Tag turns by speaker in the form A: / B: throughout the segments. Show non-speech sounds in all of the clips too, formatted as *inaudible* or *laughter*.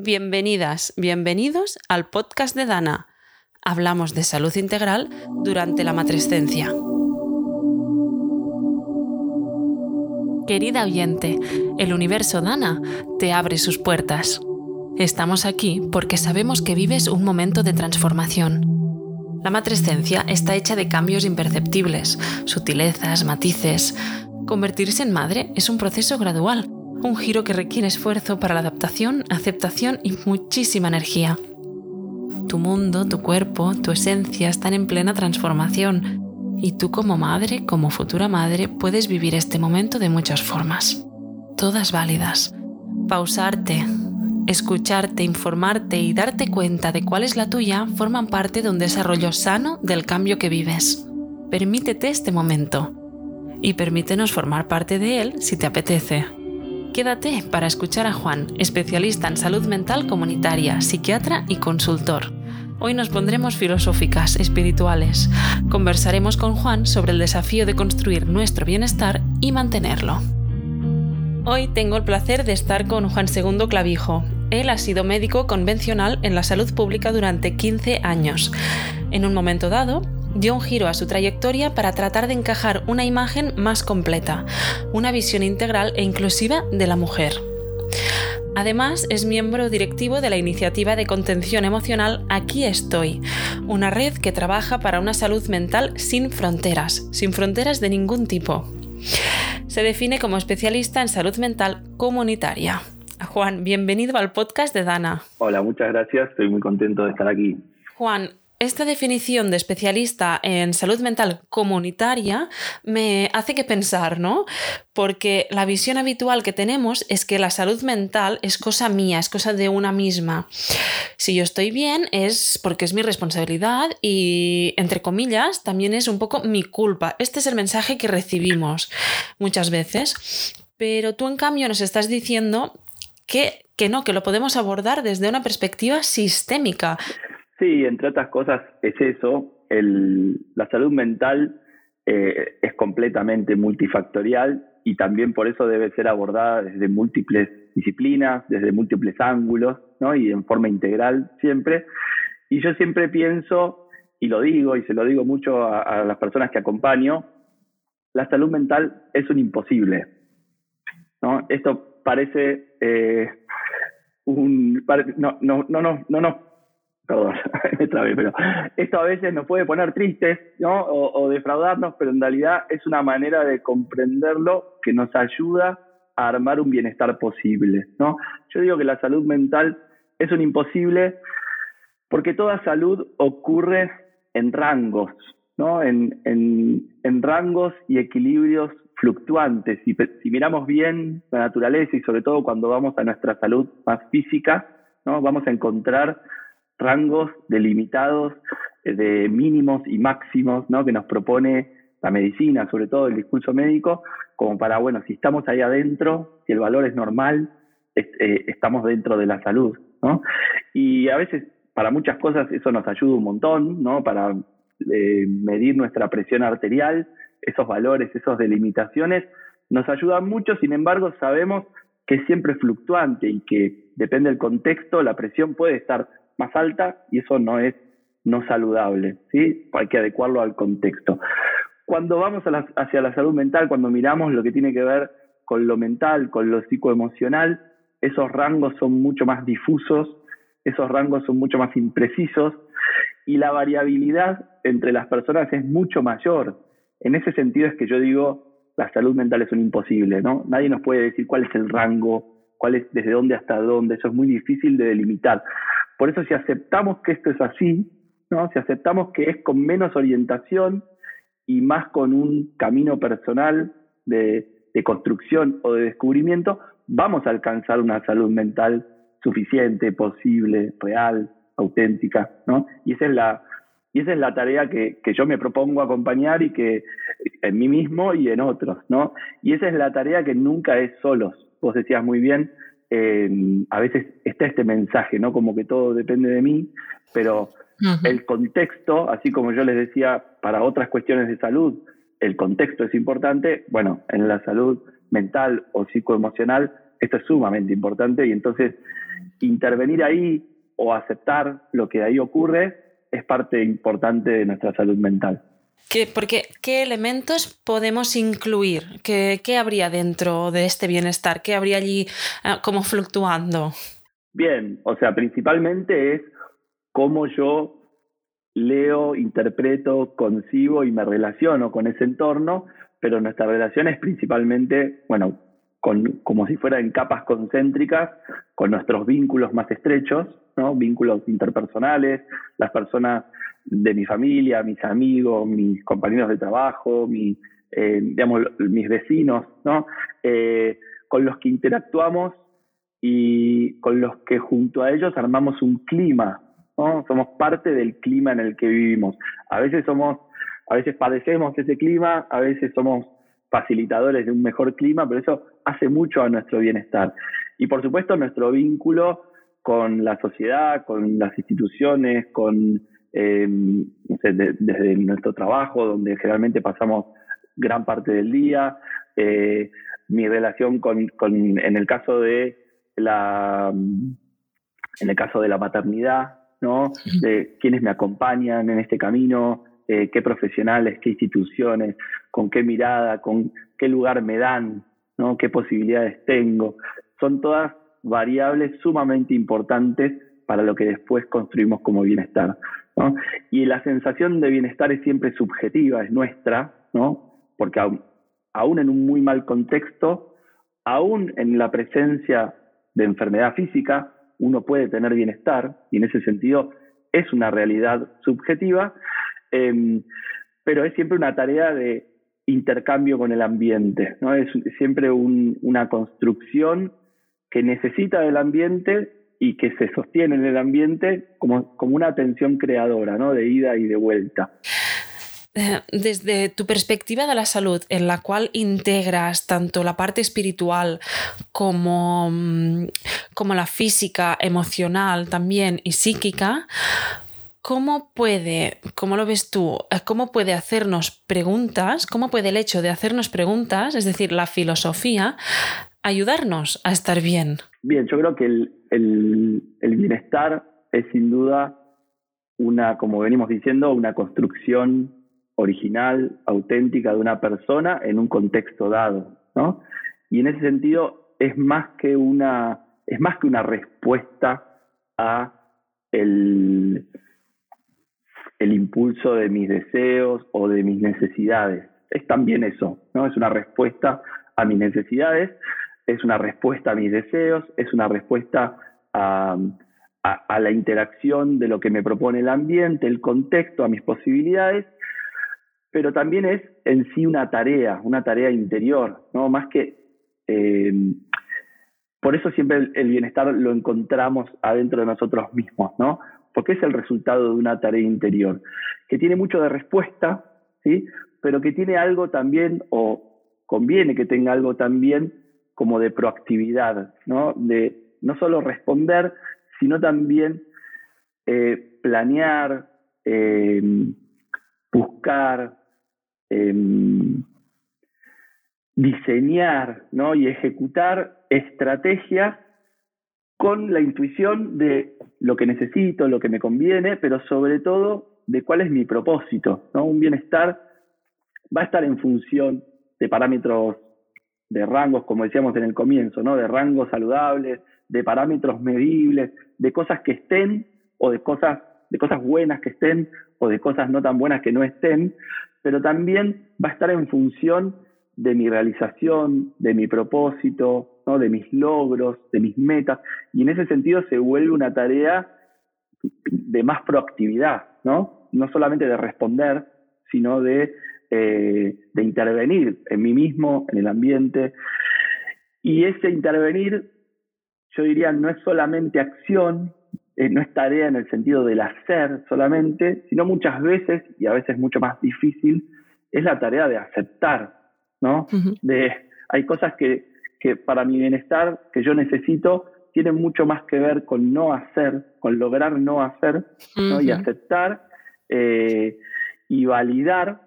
A: Bienvenidas, bienvenidos al podcast de Dana. Hablamos de salud integral durante la matrescencia. Querida oyente, el universo Dana te abre sus puertas. Estamos aquí porque sabemos que vives un momento de transformación. La matrescencia está hecha de cambios imperceptibles, sutilezas, matices. Convertirse en madre es un proceso gradual, un giro que requiere esfuerzo para la adaptación, aceptación y muchísima energía. Tu mundo, tu cuerpo, tu esencia están en plena transformación y tú como madre, como futura madre, puedes vivir este momento de muchas formas, todas válidas. Pausarte, escucharte, informarte y darte cuenta de cuál es la tuya forman parte de un desarrollo sano del cambio que vives. Permítete este momento y permítenos formar parte de él si te apetece. Quédate para escuchar a Juan, especialista en salud mental comunitaria, psiquiatra y consultor. Hoy nos pondremos filosóficas, espirituales. Conversaremos con Juan sobre el desafío de construir nuestro bienestar y mantenerlo. Hoy tengo el placer de estar con Juan Segundo Clavijo, él ha sido médico convencional en la salud pública durante 15 años. En un momento dado, dio un giro a su trayectoria para tratar de encajar una imagen más completa, una visión integral e inclusiva de la mujer. Además, es miembro directivo de la iniciativa de contención emocional Aquí estoy, una red que trabaja para una salud mental sin fronteras, sin fronteras de ningún tipo. Se define como especialista en salud mental comunitaria. Juan, bienvenido al podcast de Dana.
B: Hola, muchas gracias. Estoy muy contento de estar aquí.
A: Juan, esta definición de especialista en salud mental comunitaria me hace que pensar, ¿no? Porque la visión habitual que tenemos es que la salud mental es cosa mía, es cosa de una misma. Si yo estoy bien es porque es mi responsabilidad y, entre comillas, también es un poco mi culpa. Este es el mensaje que recibimos muchas veces. Pero tú, en cambio, nos estás diciendo que, que no, que lo podemos abordar desde una perspectiva sistémica.
B: Sí, entre otras cosas es eso. El, la salud mental eh, es completamente multifactorial y también por eso debe ser abordada desde múltiples disciplinas, desde múltiples ángulos, ¿no? Y en forma integral siempre. Y yo siempre pienso, y lo digo, y se lo digo mucho a, las personas que acompaño, la salud mental es un imposible. ¿no? Esto parece eh, un... no, no, no, no, no, no, perdón, *laughs* me trabé, pero esto a veces nos puede poner tristes, ¿no? O, defraudarnos, pero en realidad es una manera de comprenderlo que nos ayuda a armar un bienestar posible, ¿no? Yo digo que la salud mental es un imposible porque toda salud ocurre en rangos, ¿no? En, en, en rangos y equilibrios fluctuantes. Si, si miramos bien la naturaleza y sobre todo cuando vamos a nuestra salud más física, ¿no? vamos a encontrar rangos delimitados eh, de mínimos y máximos ¿no? que nos propone la medicina, sobre todo el discurso médico, como para, bueno, si estamos ahí adentro, si el valor es normal, eh, estamos dentro de la salud. ¿no? Y a veces, para muchas cosas, eso nos ayuda un montón, ¿no? para eh, medir nuestra presión arterial, esos valores, esas delimitaciones, nos ayudan mucho, sin embargo sabemos que es siempre fluctuante y que depende del contexto, la presión puede estar más alta y eso no es no saludable, ¿sí? Hay que adecuarlo al contexto. Cuando vamos hacia la salud mental, cuando miramos lo que tiene que ver con lo mental, con lo psicoemocional, esos rangos son mucho más difusos, esos rangos son mucho más imprecisos y la variabilidad entre las personas es mucho mayor. En ese sentido es que yo digo, la salud mental es un imposible, ¿no? Nadie nos puede decir cuál es el rango, cuál es desde dónde hasta dónde, eso es muy difícil de delimitar. Por eso si aceptamos que esto es así, ¿no? Si aceptamos que es con menos orientación y más con un camino personal de, construcción o de descubrimiento, vamos a alcanzar una salud mental suficiente, posible, real, auténtica, ¿no? Y esa es la, y esa es la tarea que, yo me propongo acompañar y que en mí mismo y en otros, ¿no? Y esa es la tarea que nunca es solos. Vos decías muy bien, a veces está este mensaje, ¿no? Como que todo depende de mí, pero el contexto, así como yo les decía, para otras cuestiones de salud, el contexto es importante, bueno, en la salud mental o psicoemocional, esto es sumamente importante y entonces intervenir ahí o aceptar lo que ahí ocurre es parte importante de nuestra salud mental.
A: ¿Qué, porque, ¿Qué elementos podemos incluir? ¿Qué, ¿Qué, habría dentro de este bienestar? ¿Qué habría allí uh, como fluctuando?
B: Bien, o sea, principalmente es cómo yo leo, interpreto, concibo y me relaciono con ese entorno, pero nuestra relación es principalmente, bueno, con, como si fuera en capas concéntricas, con nuestros vínculos más estrechos, ¿no? vínculos interpersonales, las personas de mi familia, mis amigos, mis compañeros de trabajo, mi, eh, digamos, mis vecinos, ¿no? Eh, con los que interactuamos y con los que junto a ellos armamos un clima, ¿no? Somos parte del clima en el que vivimos. A veces somos, a veces padecemos ese clima, a veces somos facilitadores de un mejor clima, pero eso hace mucho a nuestro bienestar. Y por supuesto nuestro vínculo con la sociedad, con las instituciones, con eh, desde nuestro trabajo, donde generalmente pasamos gran parte del día, eh, mi relación con, con, en el caso de la, en el caso de la maternidad, ¿no? De quienes me acompañan en este camino, eh, qué profesionales, qué instituciones, con qué mirada, con qué lugar me dan, ¿no? qué posibilidades tengo. Son todas variables sumamente importantes para lo que después construimos como bienestar. Y la sensación de bienestar es siempre subjetiva, es nuestra, ¿no? porque aún, aún en un muy mal contexto, aún en la presencia de enfermedad física, uno puede tener bienestar y en ese sentido es una realidad subjetiva, eh, pero es siempre una tarea de intercambio con el ambiente, ¿no? Es siempre un, una construcción que necesita del ambiente y que se sostiene en el ambiente como, como una atención creadora, ¿no? De ida y de vuelta.
A: Eh, desde tu perspectiva de la salud, en la cual integras tanto la parte espiritual como, mm, como la física, emocional también y psíquica, ¿cómo puede, cómo lo ves tú, eh, cómo puede hacernos preguntas, cómo puede el hecho de hacernos preguntas, es decir, la filosofía, ayudarnos a estar bien?
B: Bien, yo creo que el, el bienestar es sin duda una, como venimos diciendo, una construcción original, auténtica de una persona en un contexto dado, ¿no? Y en ese sentido es más que una, es más que una respuesta a el, el impulso de mis deseos o de mis necesidades. Es también eso, ¿no? Es una respuesta a mis necesidades, es una respuesta a mis deseos, es una respuesta a, a la interacción de lo que me propone el ambiente, el contexto, a mis posibilidades, pero también es en sí una tarea, una tarea interior, ¿no? Más que... Eh, por eso siempre el, bienestar lo encontramos adentro de nosotros mismos, ¿no? Porque es el resultado de una tarea interior, que tiene mucho de respuesta, ¿sí? Pero que tiene algo también, o conviene que tenga algo también como de proactividad, ¿no? De no solo responder, sino también eh, planear, eh, buscar, Em, diseñar ¿no? y ejecutar estrategias con la intuición de lo que necesito, lo que me conviene, pero sobre todo de cuál es mi propósito. ¿no? Un bienestar va a estar en función de parámetros de rangos, como decíamos en el comienzo, ¿no? de rangos saludables, de parámetros medibles, de cosas que estén o de cosas, de cosas buenas que estén o de cosas no tan buenas que no estén, pero también va a estar en función de mi realización, de mi propósito, ¿no? de mis logros, de mis metas, y en ese sentido se vuelve una tarea de más proactividad, ¿no? No solamente de responder, sino de, eh, de intervenir en mí mismo, en el ambiente. Y ese intervenir, yo diría, no es solamente acción, eh, no es tarea en el sentido del hacer solamente, sino muchas veces, y a veces mucho más difícil, es la tarea de aceptar, ¿no? de, hay cosas que, que para mi bienestar, que yo necesito, tienen mucho más que ver con no hacer, con lograr no hacer, ¿no? Y aceptar eh, y validar,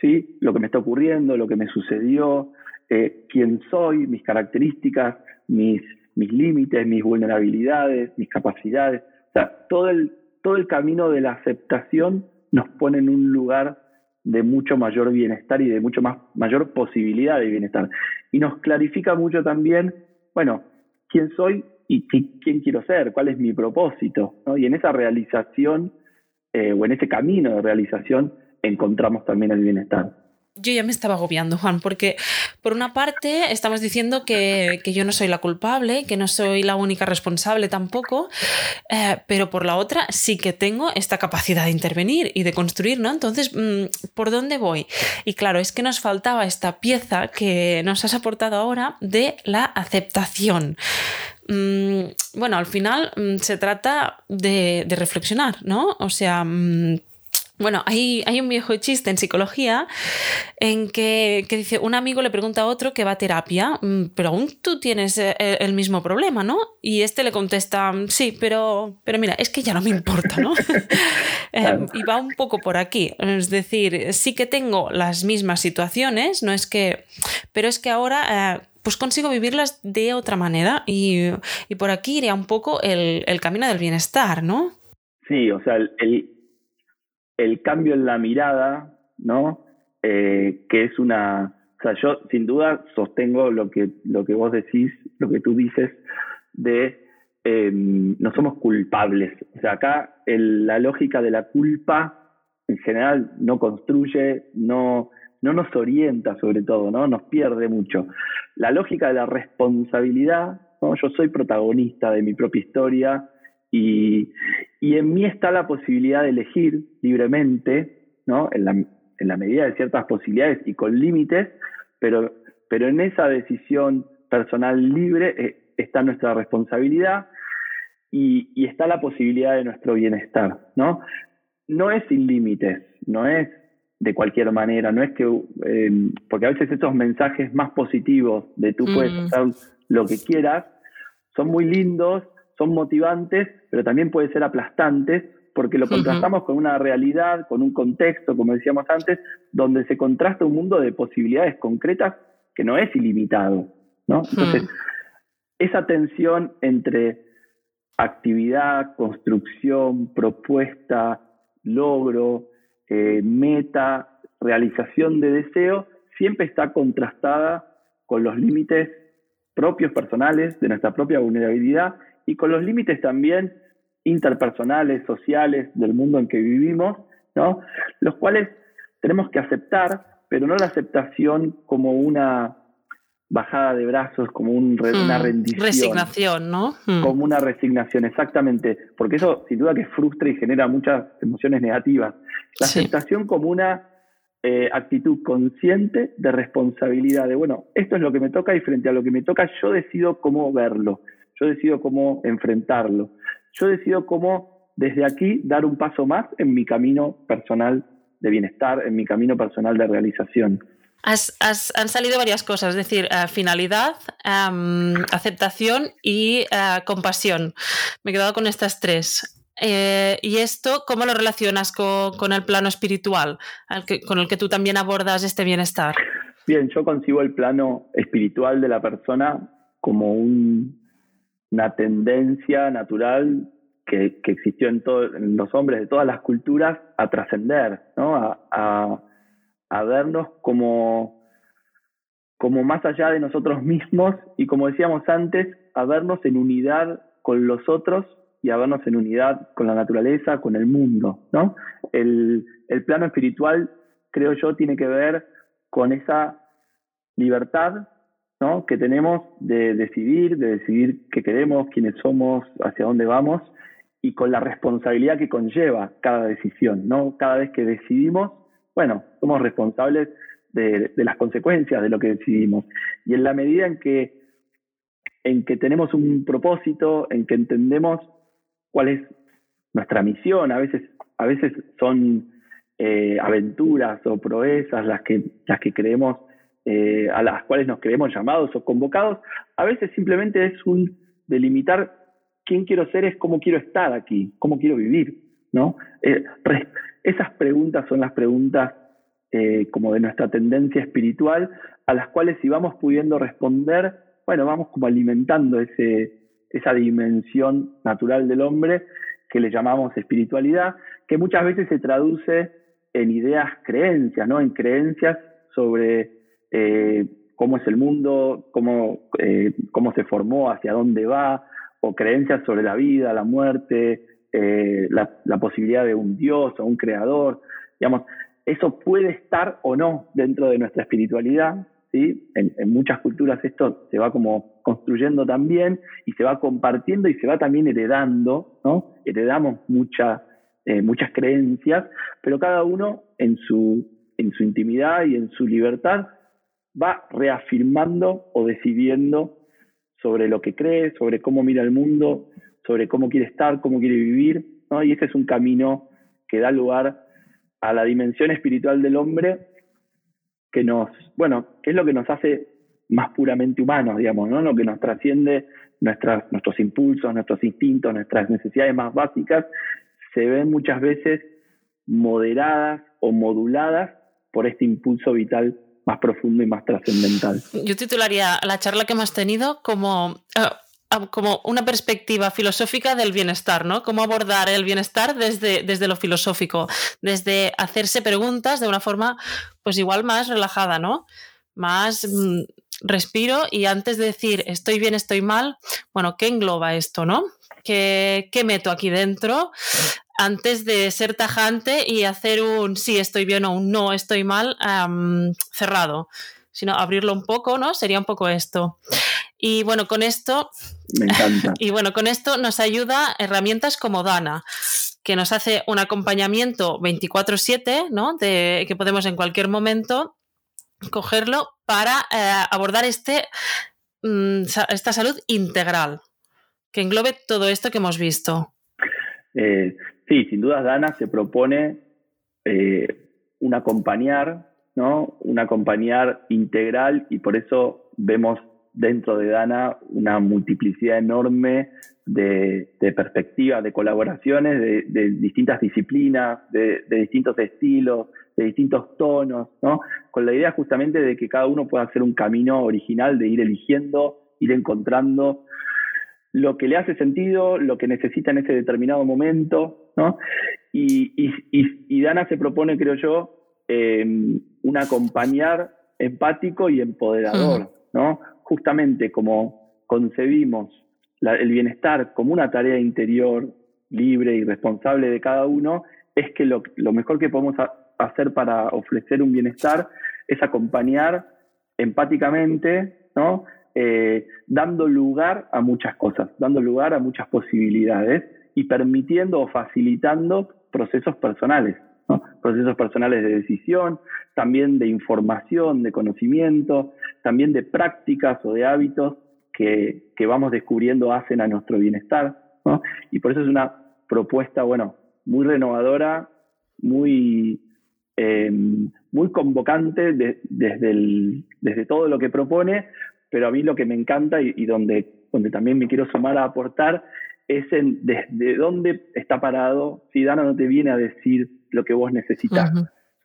B: ¿sí? Lo que me está ocurriendo, lo que me sucedió, eh, quién soy, mis características, mis mis límites, mis vulnerabilidades, mis capacidades. O sea, todo el, todo el camino de la aceptación nos pone en un lugar de mucho mayor bienestar y de mucho más mayor posibilidad de bienestar. Y nos clarifica mucho también, bueno, quién soy y quién quiero ser, cuál es mi propósito. Y en esa realización eh, o en ese camino de realización encontramos también el bienestar
A: yo ya me estaba agobiando, Juan, porque por una parte estamos diciendo que, yo no soy la culpable, que no soy la única responsable tampoco, eh, pero por la otra sí que tengo esta capacidad de intervenir y de construir, ¿no? Entonces, mm, ¿por dónde voy? Y claro, es que nos faltaba esta pieza que nos has aportado ahora de la aceptación. Mm, bueno, al final mm, se trata de, de, reflexionar, ¿no? O sea, bueno, hay, hay, un viejo chiste en psicología en que, dice, un amigo le pregunta a otro que va a terapia, mm, pero aún tú tienes eh, el, mismo problema, ¿no? Y este le contesta, sí, pero, pero mira, es que ya no me importa, ¿no? *laughs* Eh, y va un poco por aquí. Es decir, sí que tengo las mismas situaciones, no es que, pero es que ahora... Eh, pues consigo vivirlas de otra manera y, por aquí iría un poco el, el camino del bienestar, ¿no?
B: Sí, o sea, el, el cambio en la mirada, ¿no? Eh, que es una, o sea, yo sin duda sostengo lo que, lo que vos decís, lo que tú dices de em, no somos culpables. O sea, acá la lógica de la culpa en general no construye, no, no nos orienta sobre todo, ¿no? Nos pierde mucho. La lógica de la responsabilidad, ¿no? Yo soy protagonista de mi propia historia, y, en mí está la posibilidad de elegir libremente, ¿no? En la, en la medida de ciertas posibilidades y con límites, pero, pero en esa decisión personal libre eh, está nuestra responsabilidad y, y, está la posibilidad de nuestro bienestar, ¿no? No es sin límites, no es de cualquier manera, no es que, eh, porque a veces estos mensajes más positivos de tú puedes mm. hacer lo que quieras, son muy lindos, son motivantes, pero también pueden ser aplastantes porque lo contrastamos con una realidad, con un contexto, como decíamos antes, donde se contrasta un mundo de posibilidades concretas que no es ilimitado, ¿no? Entonces, esa tensión entre actividad, construcción, propuesta, logro, eh, meta, realización de deseo, siempre está contrastada con los límites propios personales de nuestra propia vulnerabilidad y con los límites también interpersonales, sociales del mundo en que vivimos, ¿no? Los cuales tenemos que aceptar, pero no la aceptación como una bajada de brazos, como un una hmm. rendición.
A: Resignación, ¿no?
B: Hmm. Como una resignación, exactamente. Porque eso sin duda que frustra y genera muchas emociones negativas. La aceptación como una eh, actitud consciente de responsabilidad, de bueno, esto es lo que me toca y frente a lo que me toca yo decido cómo verlo. Yo decido cómo enfrentarlo. Yo decido cómo desde aquí dar un paso más en mi camino personal de bienestar, en mi camino personal de realización.
A: han salido varias cosas, es decir, eh, finalidad, em, aceptación y eh, compasión. Me he quedado con estas tres. Eh, ¿Y esto cómo lo relacionas con, el plano espiritual, con el que tú también abordas este bienestar?
B: Bien, yo concibo el plano espiritual de la persona como un, una tendencia natural que, existió en, en, los hombres de todas las culturas a trascender, ¿no? a, vernos como, como más allá de nosotros mismos y como decíamos antes, a vernos en unidad con los otros y a vernos en unidad con la naturaleza, con el mundo. ¿no? El, el plano espiritual, creo yo, tiene que ver con esa libertad ¿no? que tenemos de decidir, de decidir qué queremos, quiénes somos, hacia dónde vamos, y con la responsabilidad que conlleva cada decisión. ¿no? Cada vez que decidimos, bueno, somos responsables de, las consecuencias de lo que decidimos. Y en la medida en que, en que tenemos un propósito, en que entendemos cuál es nuestra misión, a veces, a veces son eh, aventuras o proezas las que, las que creemos eh, a las cuales nos creemos llamados o convocados, a veces simplemente es un delimitar quién quiero ser, es cómo quiero estar aquí, cómo quiero vivir, ¿no? Eh, esas preguntas son las preguntas eh, como de nuestra tendencia espiritual, a las cuales si vamos pudiendo responder bueno, vamos como alimentando ese, esa dimensión natural del hombre que le llamamos espiritualidad, que muchas veces se traduce en ideas, creencias, ¿no? En creencias sobre eh, cómo es el mundo, cómo, eh, cómo se formó, hacia dónde va, o creencias sobre la vida, la muerte, eh, la, posibilidad de un Dios o un creador. Digamos, eso puede estar o no dentro de nuestra espiritualidad. ¿sí? En, en, muchas culturas esto se va como construyendo también y se va compartiendo y se va también heredando. ¿no? Heredamos muchas eh, muchas creencias, pero cada uno en su, en su intimidad y en su libertad va reafirmando o decidiendo sobre lo que cree, sobre cómo mira el mundo, sobre cómo quiere estar, cómo quiere vivir, ¿no? Y ese es un camino que da lugar a la dimensión espiritual del hombre que nos, bueno, que es lo que nos hace más puramente humanos, digamos, ¿no? Lo que nos trasciende nuestros impulsos, nuestros instintos, nuestras necesidades más básicas, se ven muchas veces moderadas o moduladas por este impulso vital más profundo y más trascendental.
A: Yo titularía la charla que hemos tenido como eh, como una perspectiva filosófica del bienestar, ¿no? Cómo abordar el bienestar desde, desde lo filosófico, desde hacerse preguntas de una forma, pues igual más relajada, ¿no? Más mm, respiro y antes de decir estoy bien, estoy mal, bueno, ¿qué engloba esto, no? ¿Qué, qué meto aquí dentro? Antes de ser tajante y hacer un sí, estoy bien o un no, estoy mal cerrado, sino abrirlo un poco, ¿no? Sería un poco esto. Y bueno, con esto.
B: Me encanta. *laughs*
A: Y bueno, con esto nos ayuda herramientas como Dana, que nos hace un acompañamiento 24-7, ¿no? De, que podemos en cualquier momento cogerlo para eh, abordar este, mm, esta salud integral, que englobe todo esto que hemos visto.
B: Eh, sí, sin duda Dana se propone eh, un acompañar, ¿no? Un acompañar integral y por eso vemos dentro de Dana una multiplicidad enorme de, perspectivas, de colaboraciones, de, distintas disciplinas, de, distintos estilos, de distintos tonos, ¿no? Con la idea justamente de que cada uno pueda hacer un camino original, de ir eligiendo, ir encontrando lo que le hace sentido, lo que necesita en ese determinado momento, ¿no? Y, Dana se propone, creo yo, eh, un acompañar empático y empoderador, ¿no? justamente como concebimos el bienestar como una tarea interior libre y responsable de cada uno, es que lo, mejor que podemos hacer para ofrecer un bienestar es acompañar empáticamente, ¿no? Eh, dando lugar a muchas cosas, dando lugar a muchas posibilidades y permitiendo o facilitando procesos personales, procesos personales de decisión, también de información, de conocimiento, también de prácticas o de hábitos que, vamos descubriendo hacen a nuestro bienestar. Y por eso es una propuesta, bueno, muy renovadora, muy, eh, muy convocante desde, desde todo lo que propone, pero a mí lo que me encanta y, donde, donde también me quiero sumar a aportar es en desde dónde está parado. Si Dana no te viene a decir lo que vos necesitas,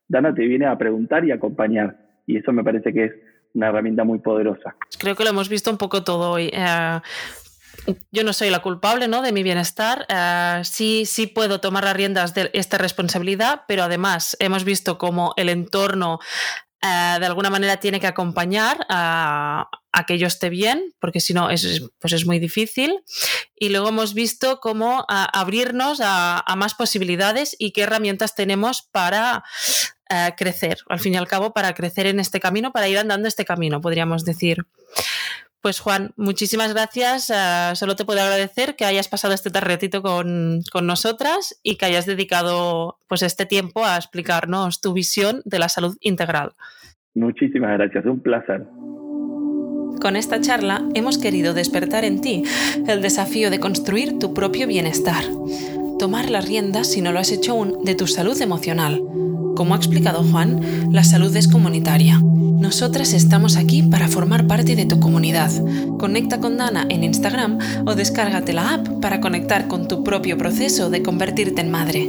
B: Dana te viene a preguntar y acompañar. Y eso me parece que es una herramienta muy poderosa.
A: Creo que lo hemos visto un poco todo hoy. Eh, yo no soy la culpable ¿no? de mi bienestar. Eh, sí, sí puedo tomar las riendas de esta responsabilidad, pero además hemos visto cómo el entorno eh, de alguna manera tiene que acompañar a, que yo esté bien, porque si no es, pues es muy difícil. Y luego hemos visto cómo abrirnos a, más posibilidades y qué herramientas tenemos para eh, crecer, al fin y al cabo, para crecer en este camino, para ir andando este camino, podríamos decir. Pues Juan, muchísimas gracias. Eh, solo te puedo agradecer que hayas pasado este tarretito con, con, nosotras y que hayas dedicado pues, este tiempo a explicarnos tu visión de la salud integral.
B: Muchísimas gracias, un placer.
A: Con esta charla hemos querido despertar en ti el desafío de construir tu propio bienestar, tomar las riendas, si no lo has hecho aún, de tu salud emocional. Como ha explicado Juan, la salud es comunitaria nosotras estamos aquí para formar parte de tu comunidad. Conecta con Dana en Instagram o descárgate la app para conectar con tu propio proceso de convertirte en madre.